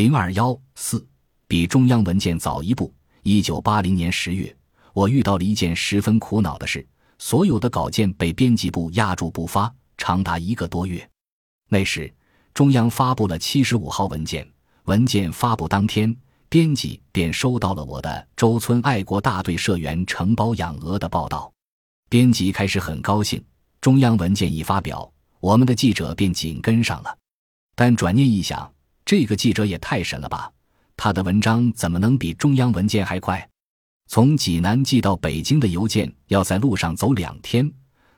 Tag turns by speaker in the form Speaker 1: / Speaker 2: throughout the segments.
Speaker 1: 零二幺四比中央文件早一步。一九八零年十月，我遇到了一件十分苦恼的事：所有的稿件被编辑部压住不发，长达一个多月。那时，中央发布了七十五号文件，文件发布当天，编辑便收到了我的周村爱国大队社员承包养鹅的报道。编辑开始很高兴，中央文件一发表，我们的记者便紧跟上了。但转念一想，这个记者也太神了吧！他的文章怎么能比中央文件还快？从济南寄到北京的邮件要在路上走两天，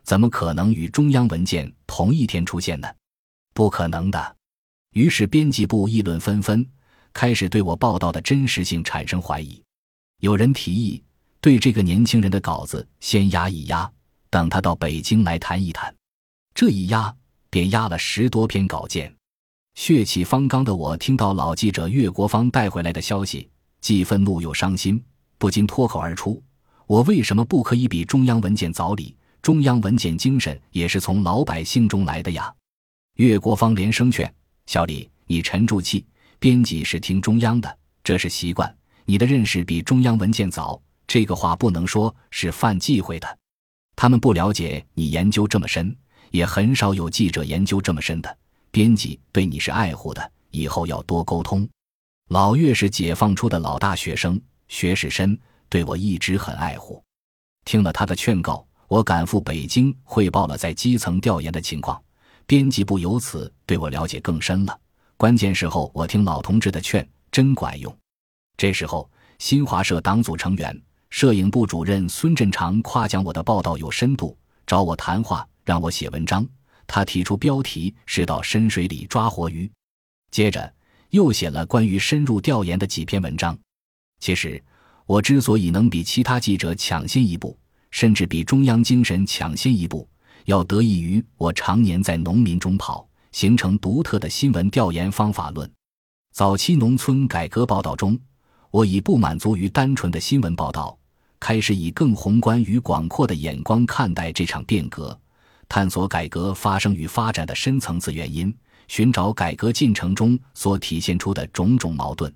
Speaker 1: 怎么可能与中央文件同一天出现呢？不可能的。于是编辑部议论纷纷，开始对我报道的真实性产生怀疑。有人提议对这个年轻人的稿子先压一压，等他到北京来谈一谈。这一压便压了十多篇稿件。血气方刚的我听到老记者岳国芳带回来的消息，既愤怒又伤心，不禁脱口而出：“我为什么不可以比中央文件早理？中央文件精神也是从老百姓中来的呀！”岳国芳连声劝：“小李，你沉住气，编辑是听中央的，这是习惯。你的认识比中央文件早，这个话不能说，是犯忌讳的。他们不了解你研究这么深，也很少有记者研究这么深的。”编辑对你是爱护的，以后要多沟通。老岳是解放初的老大学生，学识深，对我一直很爱护。听了他的劝告，我赶赴北京汇报了在基层调研的情况。编辑部由此对我了解更深了。关键时候，我听老同志的劝，真管用。这时候，新华社党组成员、摄影部主任孙振长夸奖我的报道有深度，找我谈话，让我写文章。他提出标题是到深水里抓活鱼，接着又写了关于深入调研的几篇文章。其实，我之所以能比其他记者抢先一步，甚至比中央精神抢先一步，要得益于我常年在农民中跑，形成独特的新闻调研方法论。早期农村改革报道中，我已不满足于单纯的新闻报道，开始以更宏观与广阔的眼光看待这场变革。探索改革发生与发展的深层次原因，寻找改革进程中所体现出的种种矛盾。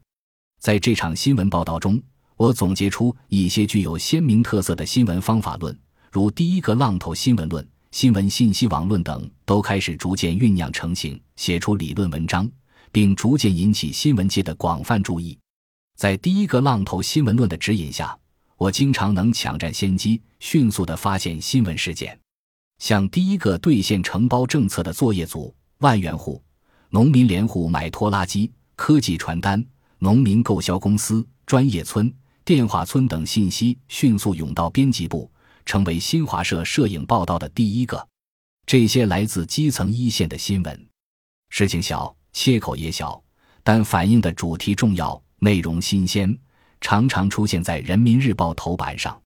Speaker 1: 在这场新闻报道中，我总结出一些具有鲜明特色的新闻方法论，如第一个浪头新闻论、新闻信息网论等，都开始逐渐酝酿成型，写出理论文章，并逐渐引起新闻界的广泛注意。在第一个浪头新闻论的指引下，我经常能抢占先机，迅速地发现新闻事件。向第一个兑现承包政策的作业组、万元户、农民联户买拖拉机、科技传单、农民购销公司、专业村、电话村等信息迅速涌到编辑部，成为新华社摄影报道的第一个。这些来自基层一线的新闻，事情小，切口也小，但反映的主题重要，内容新鲜，常常出现在《人民日报》头版上。